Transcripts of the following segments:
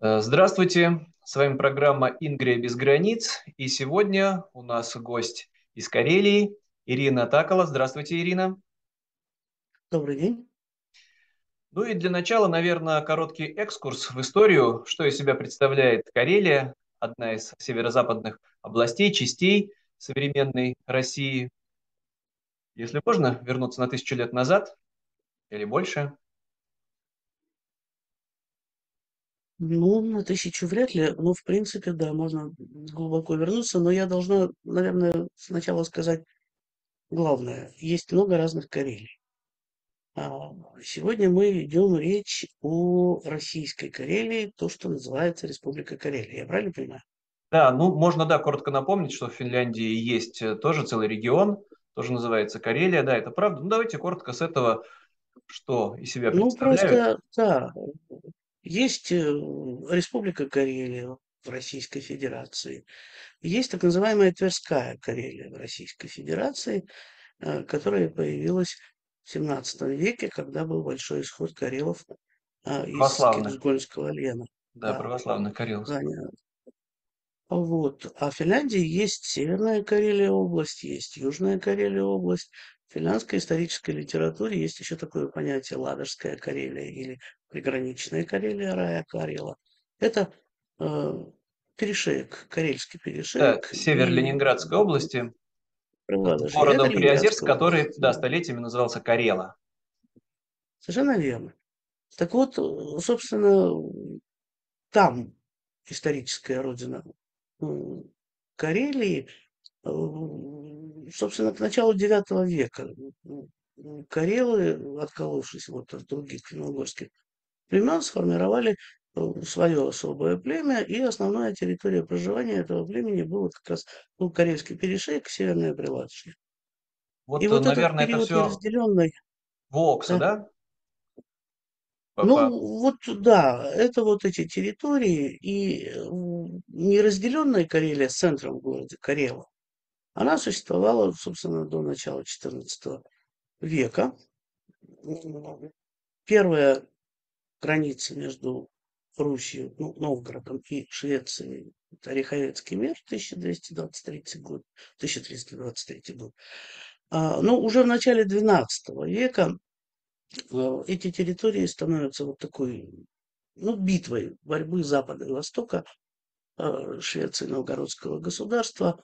Э, Здравствуйте, с вами программа «Ингрия без границ», и сегодня у нас гость из Карелии Ирина Такала. Здравствуйте, Ирина. Добрый день. Ну и для начала, наверное, короткий экскурс в историю, что из себя представляет Карелия, одна из северо-западных областей, частей современной России. Если можно, вернуться на тысячу лет назад или больше. Ну, на тысячу вряд ли, но в принципе, да, можно глубоко вернуться, но я должна, наверное, сначала сказать главное. Есть много разных Карелий. А Сегодня мы ведем речь о российской Карелии, то, что называется Республика Карелия. Я правильно понимаю? Да, ну можно, да, коротко напомнить, что в Финляндии есть э, тоже целый регион, тоже называется Карелия, да, это правда. Ну давайте коротко с этого, что из себя Ну, представляют. просто, да, есть э, Республика Карелия в Российской Федерации, есть так называемая Тверская Карелия в Российской Федерации, э, которая появилась в XVII веке, когда был большой исход карелов а, из Кирсгольского лена. да, Да, православных карелов. заня- вот. А в Финляндии есть Северная Карелия область, есть Южная Карелия область. В финляндской исторической литературе есть еще такое понятие Ладожская Карелия или приграничная Карелия, Рая Карела. Это э, перешеек, карельский Да, перешеек север и Ленинградской области, городом Приозерск, который, да, столетиями назывался Карела. Совершенно верно. Так вот, собственно, там историческая родина Карелии, э, собственно, к началу IX века карелы, отколовшись вот от других финно-угорских племен, сформировали э, свое особое племя, и основная территория проживания этого племени была как раз ну, Карельский перешейк, Северная Прилатышья. И Вот, э, вот этот наверное, это период все неразделенной, Вокса, да, да? Ну, вот да, это вот эти территории, и м, неразделенная Карелия с центром в городе Карела, она существовала, собственно, до начала XIV века. Первая граница между Русью, ну, Новгородом и Швецией, это Ореховецкий мир, 1223 год, 1323 год. А, но уже в начале XII века э, эти территории становятся вот такой ну, битвой борьбы Запада и Востока э, Швеции и Новгородского государства.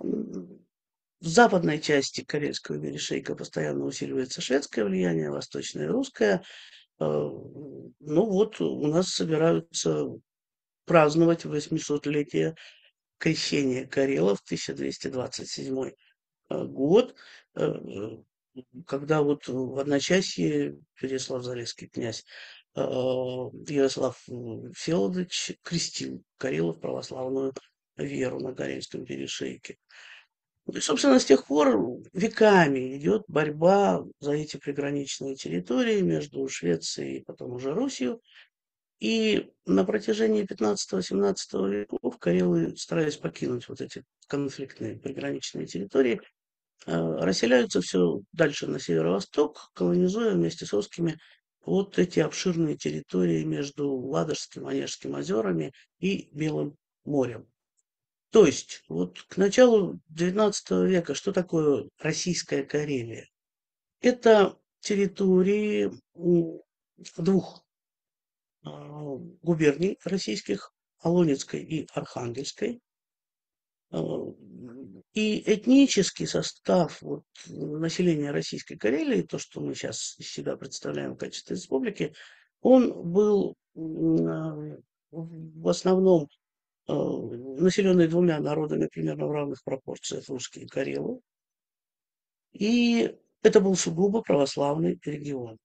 В западной части Карельского перешейка постоянно усиливается шведское влияние, восточное русское. Э, Ну вот у нас собираются праздновать 800-летие крещения Карелов, 1227 э, год, э, когда вот в одночасье Переслав-Залесский князь Ярослав Всеволодович крестил Карелов православную веру на Карельском перешейке. И, собственно, с тех пор веками идет борьба за эти приграничные территории между Швецией и потом уже Русью. И на протяжении 15-17 веков карелы, стараясь покинуть вот эти конфликтные приграничные территории, э, расселяются все дальше на северо-восток, колонизуя вместе с русскими вот эти обширные территории между Ладожским, Онежским озерами и Белым морем. То есть, вот к началу XIX века что такое Российская Карелия? Это территории двух а, губерний российских, Алонецкой и Архангельской. А, И этнический состав вот, населения Российской Карелии, то, что мы сейчас из себя представляем в качестве республики, он был а, в основном а, населенный двумя народами примерно в равных пропорциях, русские и карелы. И это был сугубо православный регион.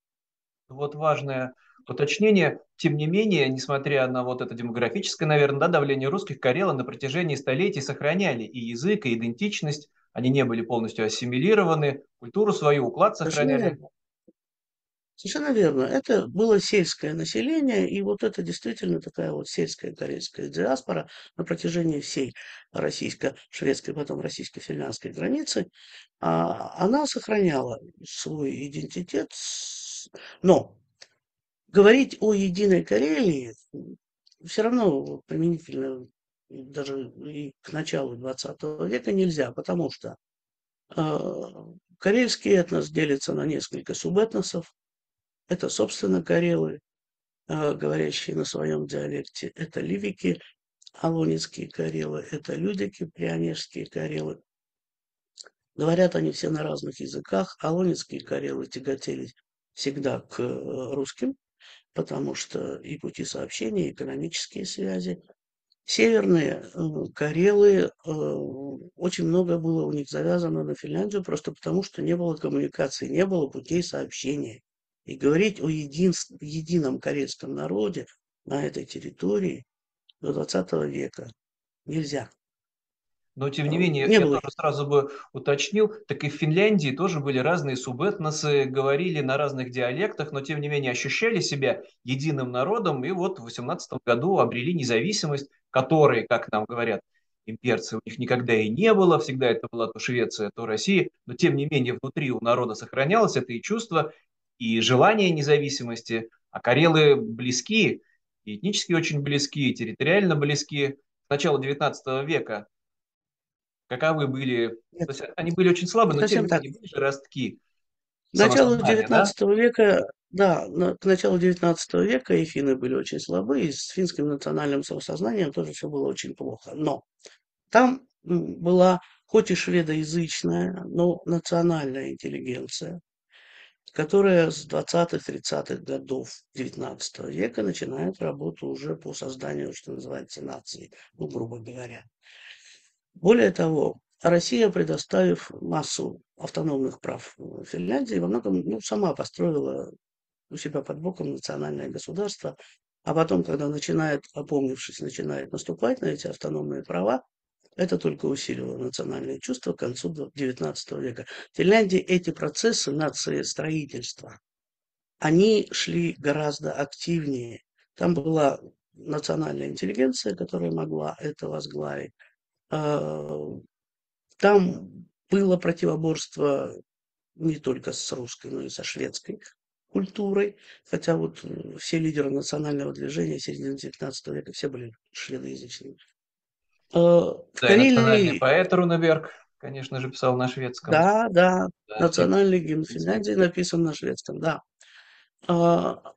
Вот важное уточнение. Тем не менее, несмотря на вот это демографическое, наверное, да, давление русских, карелы на протяжении столетий сохраняли и язык, и идентичность. Они не были полностью ассимилированы, культуру свою, уклад Совершенно сохраняли. верно. Совершенно верно. Это было сельское население, и вот это действительно такая вот сельская карельская диаспора на протяжении всей российско-шведской, потом российско-финляндской границы, а, она сохраняла свой идентитет. Но говорить о единой Карелии все равно применительно даже и к началу 20 века нельзя, потому что э, карельский этнос делится на несколько субэтносов. Это, собственно, карелы, э, говорящие на своем диалекте. Это ливики, алонецкие карелы, это людики, прионежские карелы. Говорят они все на разных языках. Алонецкие карелы тяготели всегда к э, русским, потому что и пути сообщения, и экономические связи. Северные Карелы, э, очень много было у них завязано на Финляндию, просто потому что не было коммуникации, не было путей сообщения. И говорить о един, едином карельском народе на этой территории до 20 века нельзя. Но, тем не менее, не я было. тоже сразу бы уточнил, так и в Финляндии тоже были разные субэтносы, говорили на разных диалектах, но, тем не менее, ощущали себя единым народом, и вот в 18 году обрели независимость, которой, как нам говорят, имперцы у них никогда и не было, всегда это была то Швеция, то Россия, но, тем не менее, внутри у народа сохранялось это и чувство, и желание независимости, а карелы близки, и этнически очень близки, и территориально близки. С начала 19 века каковы были, Нет. то есть они были очень слабы, но тем не менее были ростки. К началу 19 да? века, да, к началу 19 века и финны были очень слабы, и с финским национальным самосознанием тоже все было очень плохо. Но там была хоть и шведоязычная, но национальная интеллигенция, которая с 20-30-х годов 19 века начинает работу уже по созданию, что называется, нации, ну, грубо говоря. Более того, Россия, предоставив массу автономных прав Финляндии, во многом ну, сама построила у себя под боком национальное государство, а потом, когда начинает, опомнившись, начинает наступать на эти автономные права, это только усилило национальные чувства к концу XIX века. В Финляндии эти процессы нации строительства, они шли гораздо активнее. Там была национальная интеллигенция, которая могла это возглавить. А, там было противоборство не только с русской, но и со шведской культурой, хотя вот э, все лидеры национального движения середины XIX века все были шведоязычными. А, в да, Карелии... национальный поэт Рунеберг, конечно же, писал на шведском. Да, да, да национальный гимн Финляндии написан на шведском, да. А,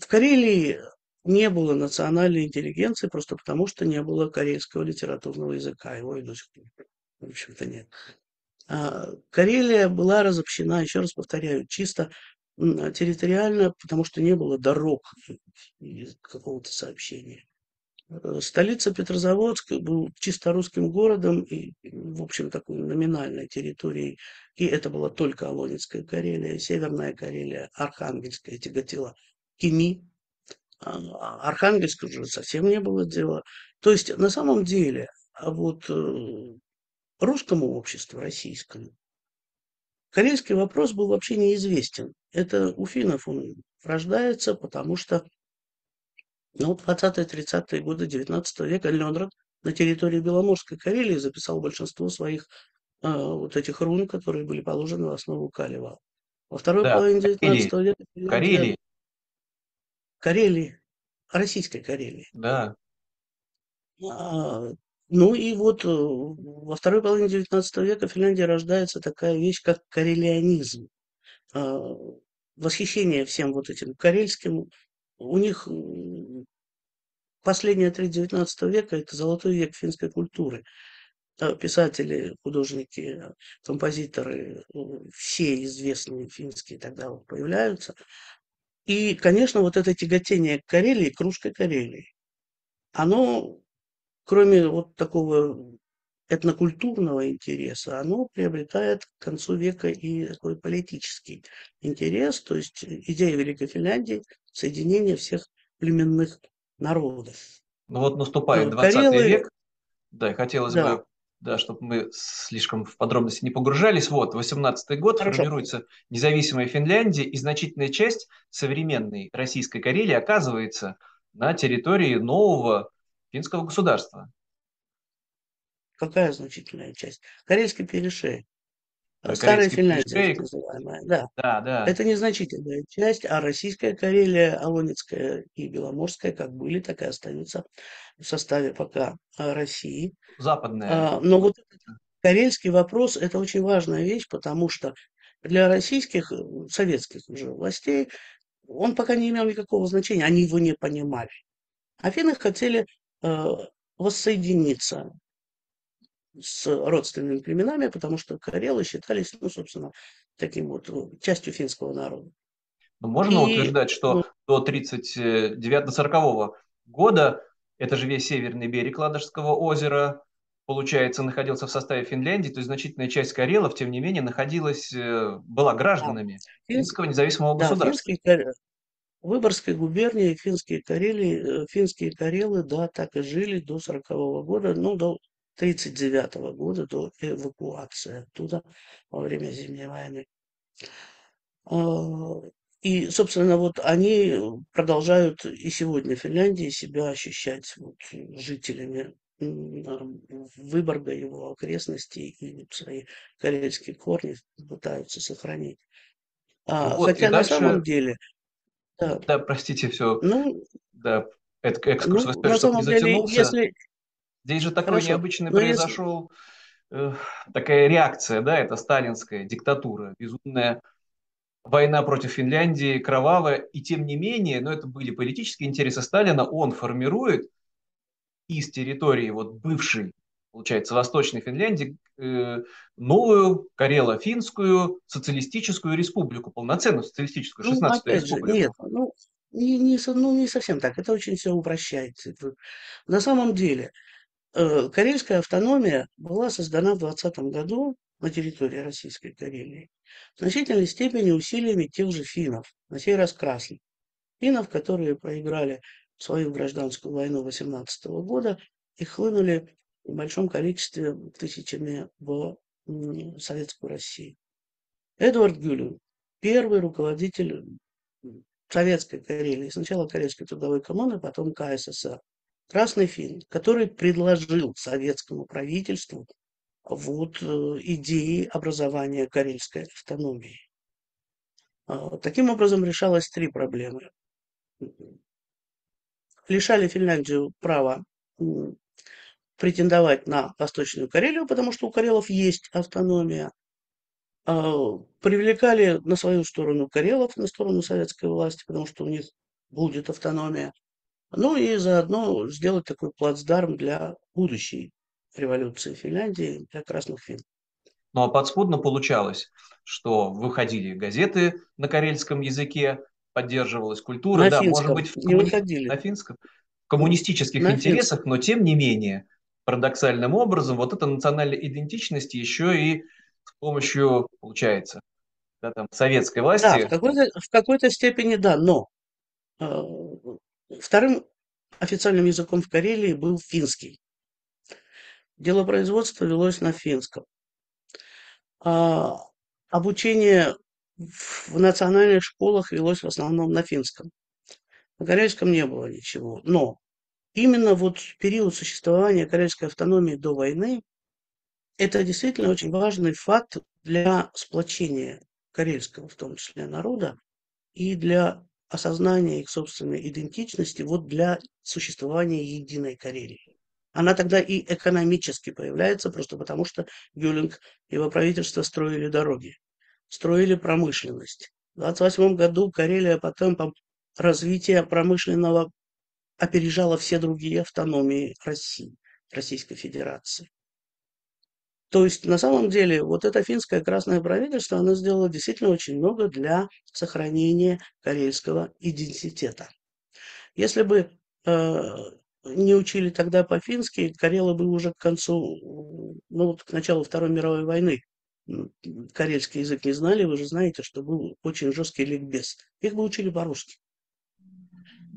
в Карелии не было национальной интеллигенции просто потому, что не было корейского литературного языка. Его и до сих пор, в общем-то, нет. А Карелия была разобщена, еще раз повторяю, чисто территориально, потому что не было дорог какого-то сообщения. Э, столица Петрозаводск был чисто русским городом и, в общем, такой номинальной территорией. И это была только Алонецкая Карелия, Северная Карелия, Архангельская тяготила Кими, а, Архангельск уже совсем не было дела. То есть на самом деле а вот э, русскому обществу, российскому, корейский вопрос был вообще неизвестен. Это у финнов он рождается, потому что ну, 20-30-е годы 19 века Ленрад на территории Беломорской Карелии записал большинство своих э, вот этих рун, которые были положены в основу Калева. Во второй да, половине 19 века... Карелии. Карелии, российской Карелии. Да. А, ну и вот э, во второй половине XIX века в Финляндии рождается такая вещь, как карелианизм. А, восхищение всем вот этим карельским. У них последняя треть XIX века – это золотой век финской культуры. А, писатели, художники, композиторы, э, все известные финские тогда вот появляются. И, конечно, вот это тяготение к Карелии, к русской Карелии, оно, кроме вот такого этнокультурного интереса, оно приобретает к концу века и такой политический интерес, то есть идея Великой Финляндии – соединение всех племенных народов. Ну вот наступает 20 Карелы, век, да, и хотелось да. бы да, чтобы мы слишком в подробности не погружались. Вот, 18 год, Хорошо. формируется независимая Финляндия, и значительная часть современной российской Карелии оказывается на территории нового финского государства. Какая значительная часть? Карельский перешей. Старая Финляндия, так перешеек. называемая, да. Да, да. Это незначительная часть, а российская Карелия, Алонецкая и Беломорская как были, так и остаются в составе пока а, России. Западная. А, Но вот этот карельский вопрос– это очень важная вещь, потому что для российских, э, советских уже властей он пока не имел никакого значения, они его не понимали. Афины хотели э, воссоединиться с родственными племенами, потому что карелы считались, ну, собственно, таким вот э, частью финского народа. Но можно И утверждать, что ну, до 39-40 года это же весь северный берег Ладожского озера, получается, находился в составе Финляндии, то есть значительная часть карелов, тем не менее, находилась, э, была да, гражданами финс- финского независимого да, государства. финские, Выборгской губернии финские карелии, э, финские карелы, да, так и жили до сорокового года, ну, до тридцать девятого года, до эвакуации оттуда во время Зимней войны. А, И, собственно, вот они продолжают и сегодня в Финляндии себя ощущать вот жителями Выборга, его окрестностей и вот свои карельские корни пытаются сохранить. Ну А, вот, и хотя на самом дальше, деле, да, да, простите, все, ну, да, этот экскурс ну, на самом деле, если, Здесь же такой хорошо, необычный если, произошел, э, такая реакция, да, это сталинская диктатура, безумная война против Финляндии, кровавая, и тем не менее, но это были политические интересы Сталина, он формирует из территории вот бывшей, получается, Восточной Финляндии э, новую Карело-Финскую социалистическую республику, полноценную социалистическую, ну, 16-ю опять же, нет, республику. ну, не, не, ну, не совсем так, это очень все упрощается. Это- На самом деле, Карельская автономия была создана в 20 году на территории Российской Карелии в значительной степени усилиями тех же финнов, на сей раз красных. Финнов, которые проиграли свою гражданскую войну 18 года и хлынули в большом количестве тысячами в Советскую Россию. Эдвард Гюлин, первый руководитель Советской Карелии, сначала Карельской трудовой коммуны, потом КССР, Красный Фин, который предложил советскому правительству вот э, идеи образования карельской автономии. А, Таким образом решалось три проблемы. Лишали Финляндию права претендовать на Восточную Карелию, потому что у карелов есть автономия. А, Привлекали на свою сторону карелов, на сторону советской власти, потому что у них будет автономия. Ну и заодно сделать такой плацдарм для будущей революции Финляндии, для красных фин. Ну а подспудно получалось, что выходили газеты на карельском языке, поддерживалась культура, На да, может финском быть, в не коммуни... выходили. на финском, в коммунистических На финском. интересах, но тем не менее, парадоксальным образом, вот эта национальная идентичность еще и с помощью, получается, да, там, советской Да, в власти, какой-то, в какой-то степени да, но э, вторым официальным языком в Карелии был финский. Делопроизводство велось на финском. А обучение в национальных школах велось в основном на финском. На карельском не было ничего. Но именно вот период существования карельской автономии до войны это действительно очень важный факт для сплочения карельского, в том числе, народа и для осознания их собственной идентичности, вот для существования единой Карелии. Она тогда и экономически появляется, просто потому что Гюлинг и его правительство строили дороги, строили промышленность. В 28 году Карелия по темпам развития промышленного опережала все другие автономии России, Российской Федерации. То есть, на самом деле, вот это финское красное правительство, оно сделало действительно очень много для сохранения карельского идентитета. Если бы э, не учили тогда по-фински, карелы бы уже к концу, ну вот к началу Второй мировой войны м, карельский язык не знали, вы же знаете, что был очень жесткий ликбез. Их бы учили по-русски.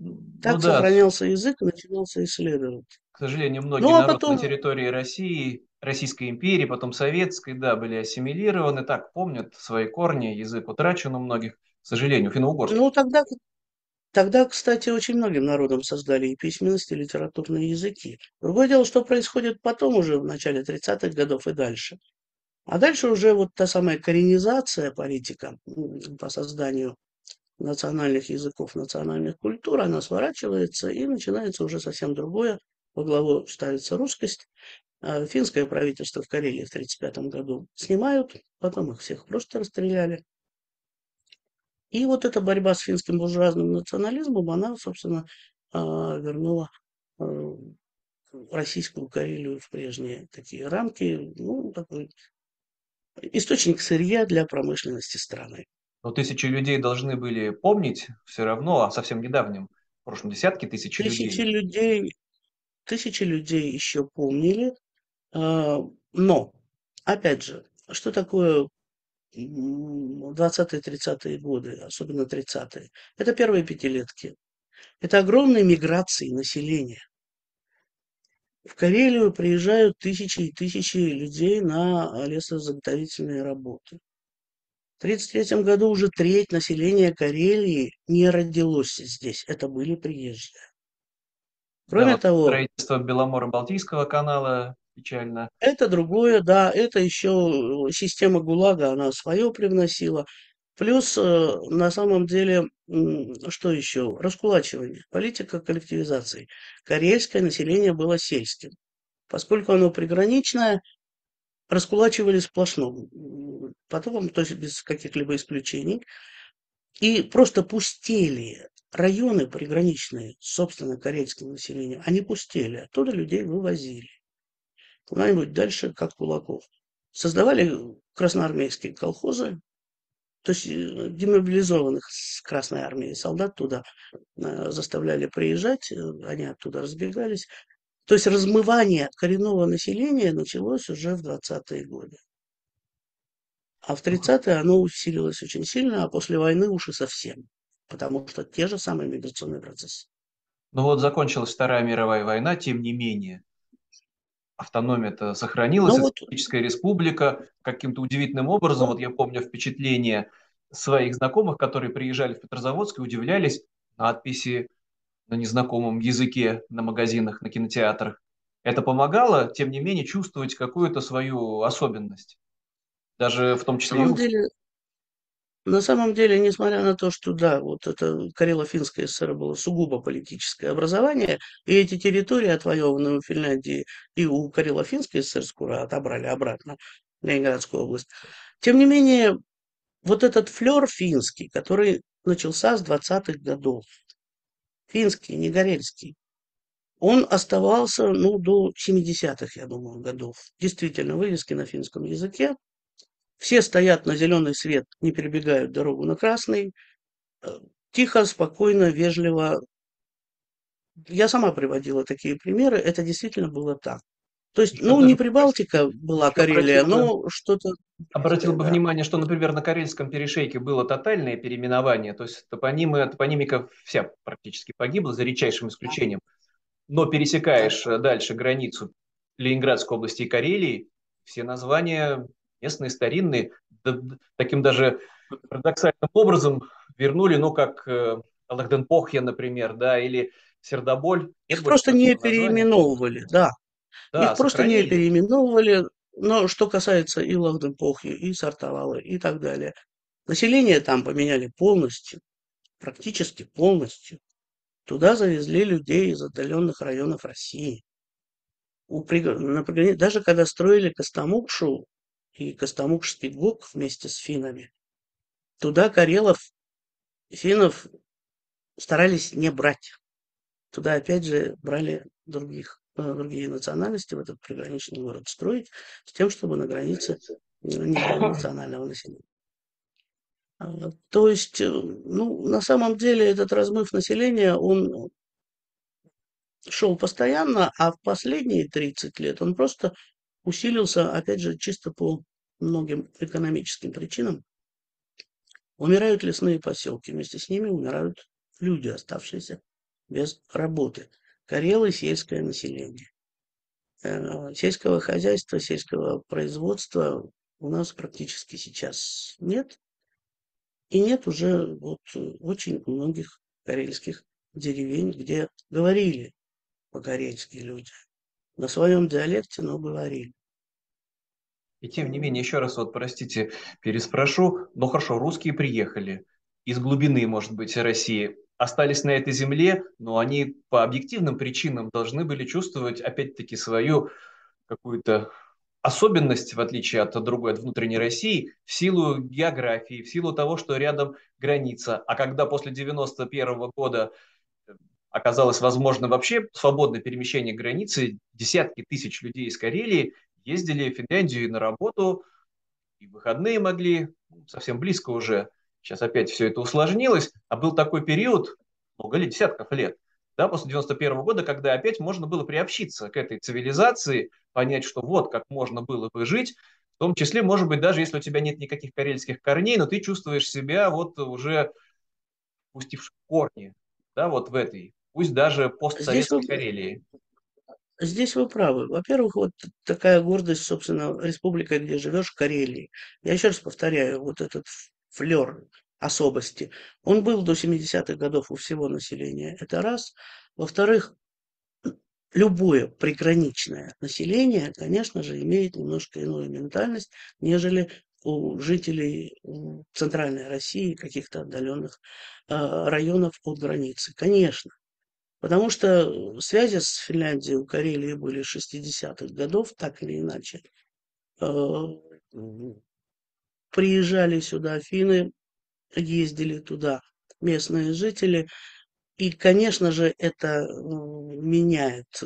Ну Так да, сохранялся язык и начинался исследовать. к сожалению, многие Ну а народы на потом территории России, Российской империи, потом Советской, да, были ассимилированы, так, помнят свои корни, язык утрачен у многих, к сожалению, финно-угорский. Ну, тогда, тогда, кстати, очень многим народам создали и письменность, и литературные языки. Другое дело, что происходит потом уже, в начале 30-х годов и дальше. А дальше уже вот та самая коренизация политика по созданию национальных языков, национальных культур, она сворачивается и начинается уже совсем другое. Во главу ставится русскость. А финское правительство в Карелии в 1935 году снимают, потом их всех просто расстреляли. И вот эта борьба с финским буржуазным национализмом, она, собственно, а, вернула а, российскую Карелию в прежние такие рамки, ну, такой источник сырья для промышленности страны. Но тысячи людей должны были помнить все равно о совсем недавнем, в прошлом десятки тысяч Тысячи людей. людей, тысячи людей еще помнили, а, но, опять же, что такое 20-30-е годы, особенно 30-е? Это первые пятилетки. Это огромные миграции населения. В Карелию приезжают тысячи и тысячи людей на лесозаготовительные работы. В 1933 году уже треть населения Карелии не родилось здесь. Это были приезжие. Кроме да, того... Строительство Беломоро-Балтийского канала печально. Это другое, да, это еще система ГУЛАГа, она свое привносила. Плюс, э, на самом деле, что еще? Раскулачивание, политика коллективизации. Карельское население было сельским. Поскольку оно приграничное, раскулачивали сплошно. Потом, то есть без каких-либо исключений. И просто пустели районы приграничные, собственно, карельским населением, они пустели. Оттуда людей вывозили. Куда-нибудь дальше, как кулаков. Создавали красноармейские колхозы, то есть э, демобилизованных с Красной Армии солдат туда э, заставляли приезжать, э, они оттуда разбегались. То есть размывание коренного населения началось уже в 20-е годы. А в 30-е оно усилилось очень сильно, а после войны уж и совсем. Потому что те же самые миграционные процессы. Ну вот закончилась Вторая мировая война, тем не менее, автономия-то сохранилась, ну, Социалистическая вот... республика каким-то удивительным образом, вот я помню впечатление своих знакомых, которые приезжали в Петрозаводск и удивлялись надписи на незнакомом языке на магазинах, на кинотеатрах. Это помогало, тем не менее, чувствовать какую-то свою особенность. Даже в том числе... На самом деле, на самом деле, несмотря на то, что да, вот это Карело-Финское ССР было сугубо политическое образование, и эти территории, отвоеванные у Финляндии и у Карело-Финской ССР, скоро отобрали обратно Ленинградскую область. Тем не менее, вот этот флер финский, который начался с 20-х годов, финский, не горельский, он оставался, ну, до 70-х, я думаю, годов. Действительно, вывески на финском языке. Все стоят на зеленый свет, не перебегают дорогу на красный. Э, тихо, спокойно, вежливо. Я сама приводила такие примеры, это действительно было так. То есть, ну, не Прибалтика была Карелия, но что-то... Обратил бы да. внимание, что, например, на Карельском перешейке было тотальное переименование, то есть топонимы, топонимика вся практически погибла, за редчайшим исключением. Но пересекаешь да. дальше границу Ленинградской области и Карелии, все названия местные, старинные, да, таким даже парадоксальным образом вернули, ну, как э, Алахденпохья, например, да, или Сердоболь. Их просто не переименовывали, да. Да, Их просто не переименовывали. Но что касается и Лахденпохи, и Сартовалы, и так далее. Население там поменяли полностью, практически полностью. Туда завезли людей из отдаленных районов России. У, например, даже когда строили Костомукшу и Костомукшский ГОК вместе с финнами, туда карелов, финнов старались не брать. Туда опять же брали других другие национальности в этот приграничный город строить, с тем, чтобы на границе не было национального населения. А, то есть, э, ну, на самом деле этот размыв населения, он шел постоянно, а в последние 30 лет он просто усилился, опять же, чисто по многим экономическим причинам. Умирают лесные поселки, вместе с ними умирают люди, оставшиеся без работы. Карелы – сельское население. Э, сельского хозяйства, сельского производства у нас практически сейчас нет. И нет уже вот очень многих карельских деревень, где говорили по-карельски люди. На своем диалекте, но говорили. И тем не менее, еще раз вот, простите, переспрошу, но хорошо, русские приехали из глубины, может быть, России, остались на этой земле, но они по объективным причинам должны были чувствовать, опять-таки, свою какую-то особенность, в отличие от другой, от внутренней России, в силу географии, в силу того, что рядом граница. А когда после 91 года э, оказалось возможно вообще свободное перемещение границы, десятки тысяч людей из Карелии ездили в Финляндию на работу, и выходные могли, ну, совсем близко уже, сейчас опять все это усложнилось, а был такой период, много лет, десятков лет, да, после 91 года, когда опять можно было приобщиться к этой цивилизации, понять, что вот как можно было бы жить, в том числе, может быть, даже если у тебя нет никаких карельских корней, но ты чувствуешь себя вот уже пустившим корни, да, вот в этой, пусть даже постсоветской Здесь Карелии. Здесь вы правы. Во-первых, вот такая гордость, собственно, республика, где живешь, Карелии. Я еще раз повторяю, вот этот флер особости, он был до 70-х годов у всего населения. Это раз. Во-вторых, любое приграничное население, конечно же, имеет немножко иную ментальность, нежели у жителей центральной России, каких-то отдаленных э, районов от границы. Конечно. Потому что связи с Финляндией у Карелии были 60-х годов, так или иначе. Э, приезжали сюда финны, ездили туда местные жители. И, конечно же, это меняет э,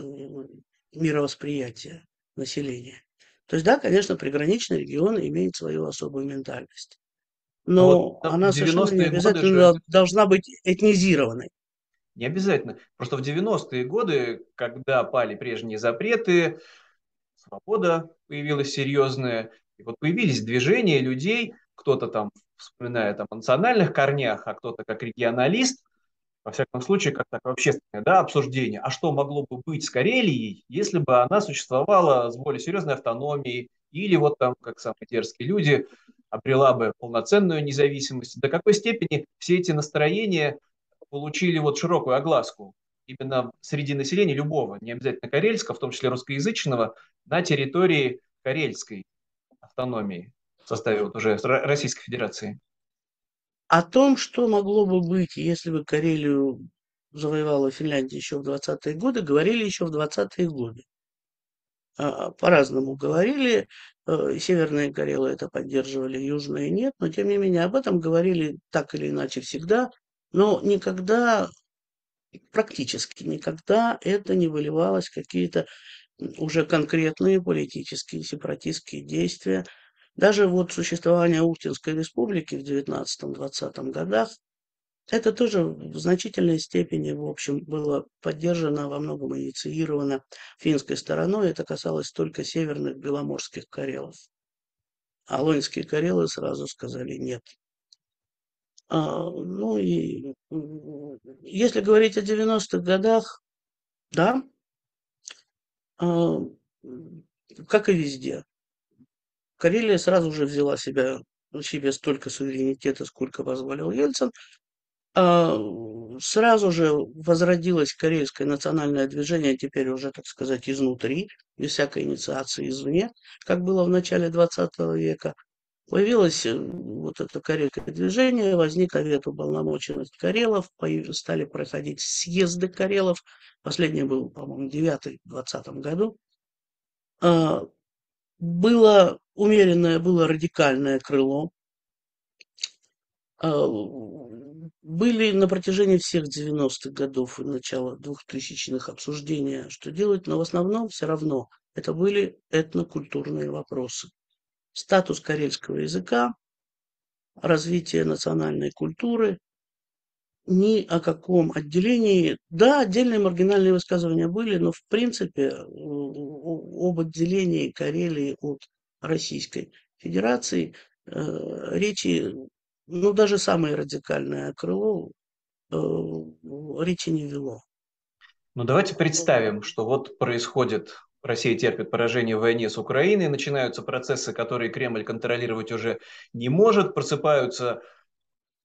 мировосприятие населения. То есть, да, конечно, приграничный регион имеет свою особую ментальность. Но вот, она совершенно не обязательно же... должна быть этнизированной. Не обязательно. Просто в 90-е годы, когда пали прежние запреты, свобода появилась серьезная, и вот появились движения людей, кто-то там вспоминая там, о национальных корнях, а кто-то как регионалист, во всяком случае, как такое общественное да, обсуждение, а что могло бы быть с Карелией, если бы она существовала с более серьезной автономией, или вот там, как самые дерзкие люди, обрела бы полноценную независимость. До какой степени все эти настроения получили вот широкую огласку именно среди населения любого, не обязательно карельского, в том числе русскоязычного, на территории карельской автономии в составе вот уже Российской Федерации. О том, что могло бы быть, если бы Карелию завоевала Финляндия еще в 20-е годы, говорили еще в 20-е годы. А, по-разному говорили. Э, северные Карелы это поддерживали, южные нет, но тем не менее об этом говорили так или иначе всегда, но никогда, практически никогда это не выливалось в какие-то уже конкретные политические сепаратистские действия, даже вот существование Ухтинской республики в 19-20 годах, это тоже в значительной степени, в общем, было поддержано, во многом инициировано финской стороной. Это касалось только северных беломорских карелов. А карелы сразу сказали нет. А, ну и если говорить о 90-х годах, да, как и везде, Карелия сразу же взяла себя, себе столько суверенитета, сколько позволил Ельцин. А, сразу же возродилось карельское национальное движение, теперь уже, так сказать, изнутри, без всякой инициации извне, как было в начале 20 века. Появилось э, вот это карельское движение, возник Совет уполномоченных Карелов, стали проходить съезды Карелов. Последний был, по-моему, 9 в 20 году. А, было умеренное, было радикальное крыло. А, были на протяжении всех 90-х годов и начала 2000-х обсуждения, что делать, но в основном все равно это были этнокультурные вопросы. Статус карельского языка, развитие национальной культуры, ни о каком отделении. Да, отдельные маргинальные высказывания были, но в принципе об отделении Карелии от Российской Федерации э, речи, ну даже самое радикальное крыло э, речи не вело. Ну давайте представим, что вот происходит Россия терпит поражение в войне с Украиной, начинаются процессы, которые Кремль контролировать уже не может, просыпаются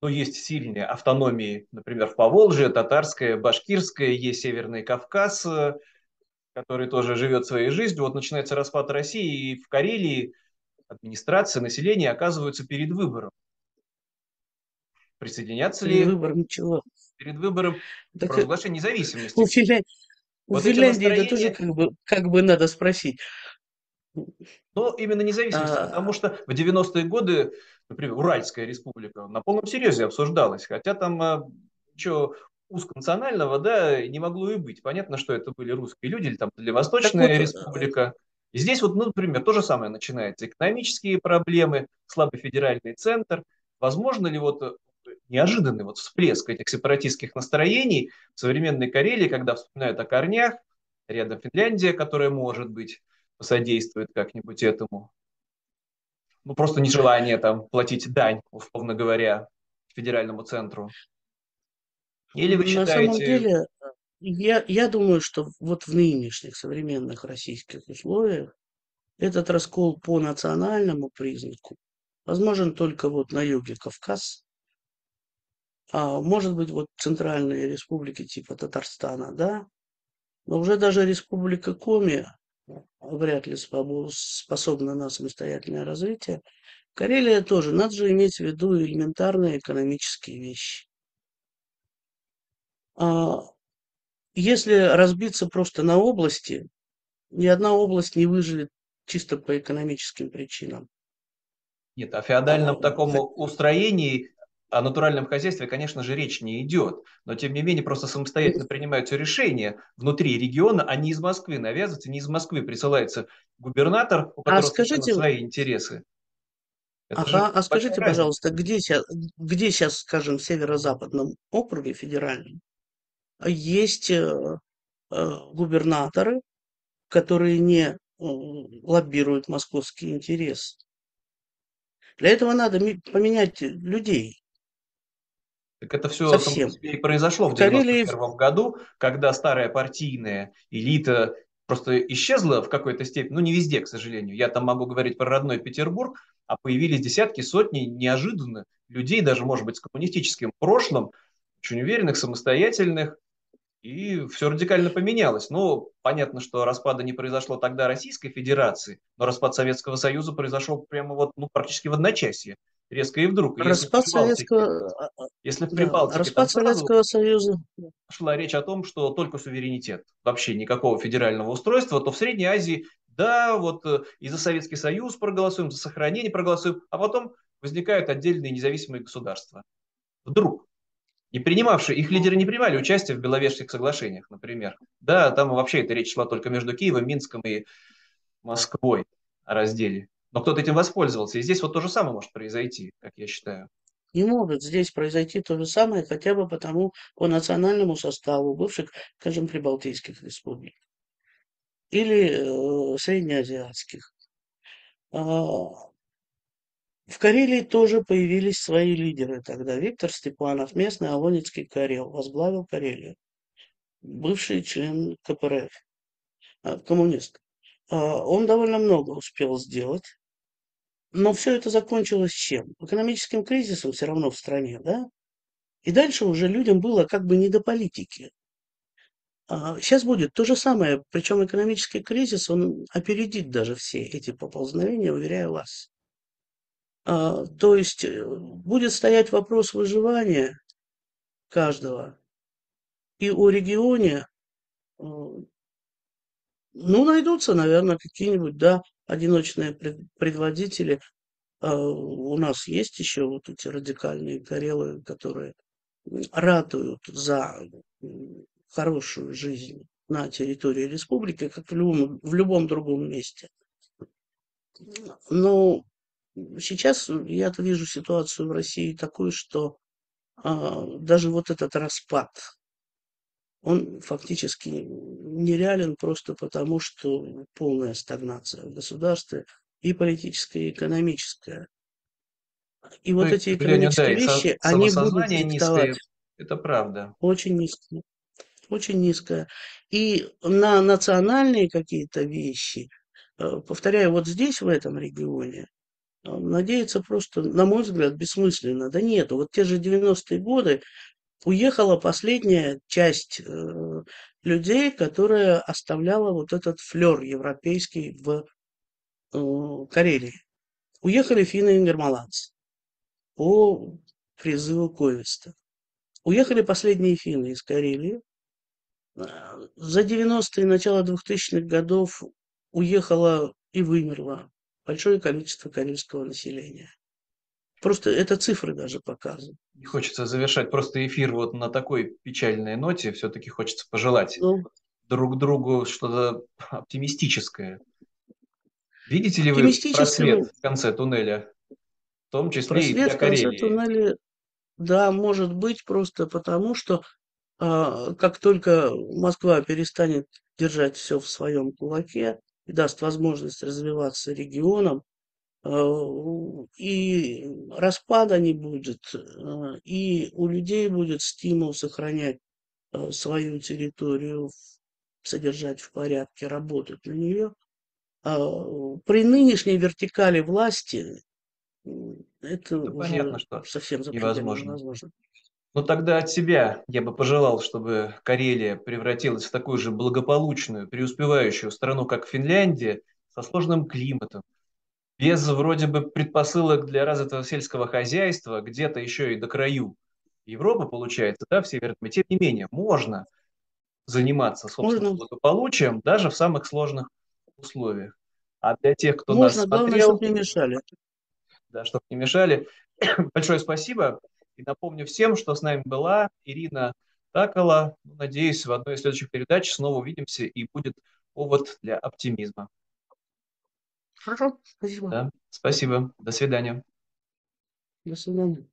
ну, есть сильные автономии, например, в Поволжье, татарская, башкирская, есть Северный Кавказ, который тоже живет своей жизнью. Вот начинается распад России, и в Карелии администрация, население оказываются перед выбором. Присоединяться Перед ли выбором чего? перед выбором Так, э, провозглашения независимости? Вот эти Финляндии это тоже настроения, как бы, как бы надо спросить. но именно независимости, потому А, что в 90-е годы, например, Уральская республика на полном серьезе обсуждалась, хотя там а, ничего узконационального, да, не могло и быть. Понятно, что это были русские люди, или там так Дальневосточная вот, э, республика. И здесь вот, ну, например, то же самое начинается. Экономические проблемы, слабый федеральный центр. Возможно ли вот неожиданный вот всплеск этих сепаратистских настроений в современной Карелии, когда вспоминают о корнях, рядом Финляндия, которая, может быть, посодействует как-нибудь этому. Ну, просто нежелание там платить дань, условно говоря, федеральному центру. Или вы на самом считаете, деле, я, я думаю, что вот в нынешних современных российских условиях этот раскол по национальному признаку возможен только вот на юге Кавказ, может быть вот центральные республики типа Татарстана, да, но уже даже республика Коми вряд ли способна на самостоятельное развитие. Карелия тоже, надо же иметь в виду элементарные экономические вещи. А если разбиться просто на области, ни одна область не выживет чисто по экономическим причинам. нет, о А, феодальном таком хо- устроении, о натуральном хозяйстве, конечно же, речь не идет. Но, тем не менее, просто самостоятельно принимаются решения внутри региона, а не из Москвы навязываются, не из Москвы присылается губернатор, у А которого совершенно скажите, свои интересы. Это ага, а скажите, разница. пожалуйста, где сейчас, где сейчас, скажем, в северо-западном округе федеральном есть э, э, губернаторы, которые не м, лоббируют московский интерес? Для этого надо поменять людей Так это все, совсем. и произошло в В Карелии 91 году, когда старая партийная элита просто исчезла в какой-то степени, ну не везде, к сожалению. Я там могу говорить про родной Петербург, а появились десятки, сотни неожиданно людей, даже, может быть, с коммунистическим прошлым, очень уверенных, самостоятельных, и все радикально поменялось. Ну, понятно, что распада не произошло тогда Российской Федерации, но распад Советского Союза произошел прямо вот, ну, практически в одночасье, резко и вдруг. И если распад Советского, а, а, если в да, Прибалтике там распад Советского Союза. шла речь о том, что только суверенитет, вообще никакого федерального устройства, то в Средней Азии, да, вот э, и за Советский Союз проголосуем, за сохранение проголосуем, а потом возникают отдельные независимые государства. Вдруг. Не принимавшие, их лидеры не принимали участие в Беловежских соглашениях, например. Да, там вообще эта речь шла только между Киевом, Минском и Москвой о разделе. Но кто-то этим воспользовался. И здесь вот то же самое может произойти, как я считаю. Не может здесь произойти то же самое, хотя бы потому по национальному составу бывших, скажем, прибалтийских республик или э, среднеазиатских. А, в Карелии тоже появились свои лидеры тогда. Виктор Степанов, местный Алонецкий Карел, возглавил Карелию. Бывший член КПРФ, а, коммунист. А, Он довольно много успел сделать. Но все это закончилось чем? Экономическим кризисом все равно в стране, да? И дальше уже людям было как бы не до политики. Сейчас будет то же самое, причем экономический кризис, он опередит даже все эти поползновения, уверяю вас. А, То есть э, будет стоять вопрос выживания каждого. И о регионе, э, ну, найдутся, наверное, какие-нибудь, да, одиночные пред- предводители. А, У нас есть еще вот эти радикальные карелы, которые ратуют за хорошую жизнь на территории республики, как в любом, в любом другом месте. Но сейчас я вижу ситуацию в России такую, что а, даже вот этот распад, он фактически нереален просто потому, что полная стагнация в государстве и политическая, и экономическая. И Ну вот и, эти сожалению, да, и экономические со- вещи, они будут диктовать низкое, это правда. очень низко. Очень низкая. И на национальные какие-то вещи, э, повторяю, вот здесь, в этом регионе, э, надеяться просто, на мой взгляд, бессмысленно. Да нету. Вот те же 90-е годы уехала последняя часть э, людей, которая оставляла вот этот флер европейский в э, Карелии. Уехали финны и нидерландцы по призыву Ковиста. Уехали последние финны из Карелии. За 90-е, начало 2000-х годов уехало и вымерло большое количество карельского населения. Просто это цифры даже показывают. Не хочется завершать просто эфир вот на такой печальной ноте. Все-таки хочется пожелать ну, друг другу что-то оптимистическое. Видите ли вы просвет в конце туннеля? В том числе просвет и для Карелии. в конце туннеля, да, может быть, просто потому, что а, как только Москва перестанет держать все в своем кулаке и даст возможность развиваться регионам, и распада не будет, а, и у людей будет стимул сохранять а, свою территорию, содержать в порядке, работать на нее. При нынешней вертикали власти это да уже понятно, что совсем невозможно. невозможно. Ну тогда от себя я бы пожелал, чтобы Карелия превратилась в такую же благополучную, преуспевающую страну, как Финляндия, со сложным климатом, без вроде бы предпосылок для развитого сельского хозяйства, где-то еще и до краю Европы, получается, да, в Северном. Тем не менее, можно заниматься собственным можно. благополучием даже в самых сложных условиях. А для тех, кто можно, нас главное, смотрел... чтобы не мешали. Да, чтобы не мешали. Большое спасибо. И напомню всем, что с нами была Ирина Такала. Надеюсь, в одной из следующих передач снова увидимся и будет повод для оптимизма. Хорошо, спасибо. Да, спасибо. До свидания. До свидания.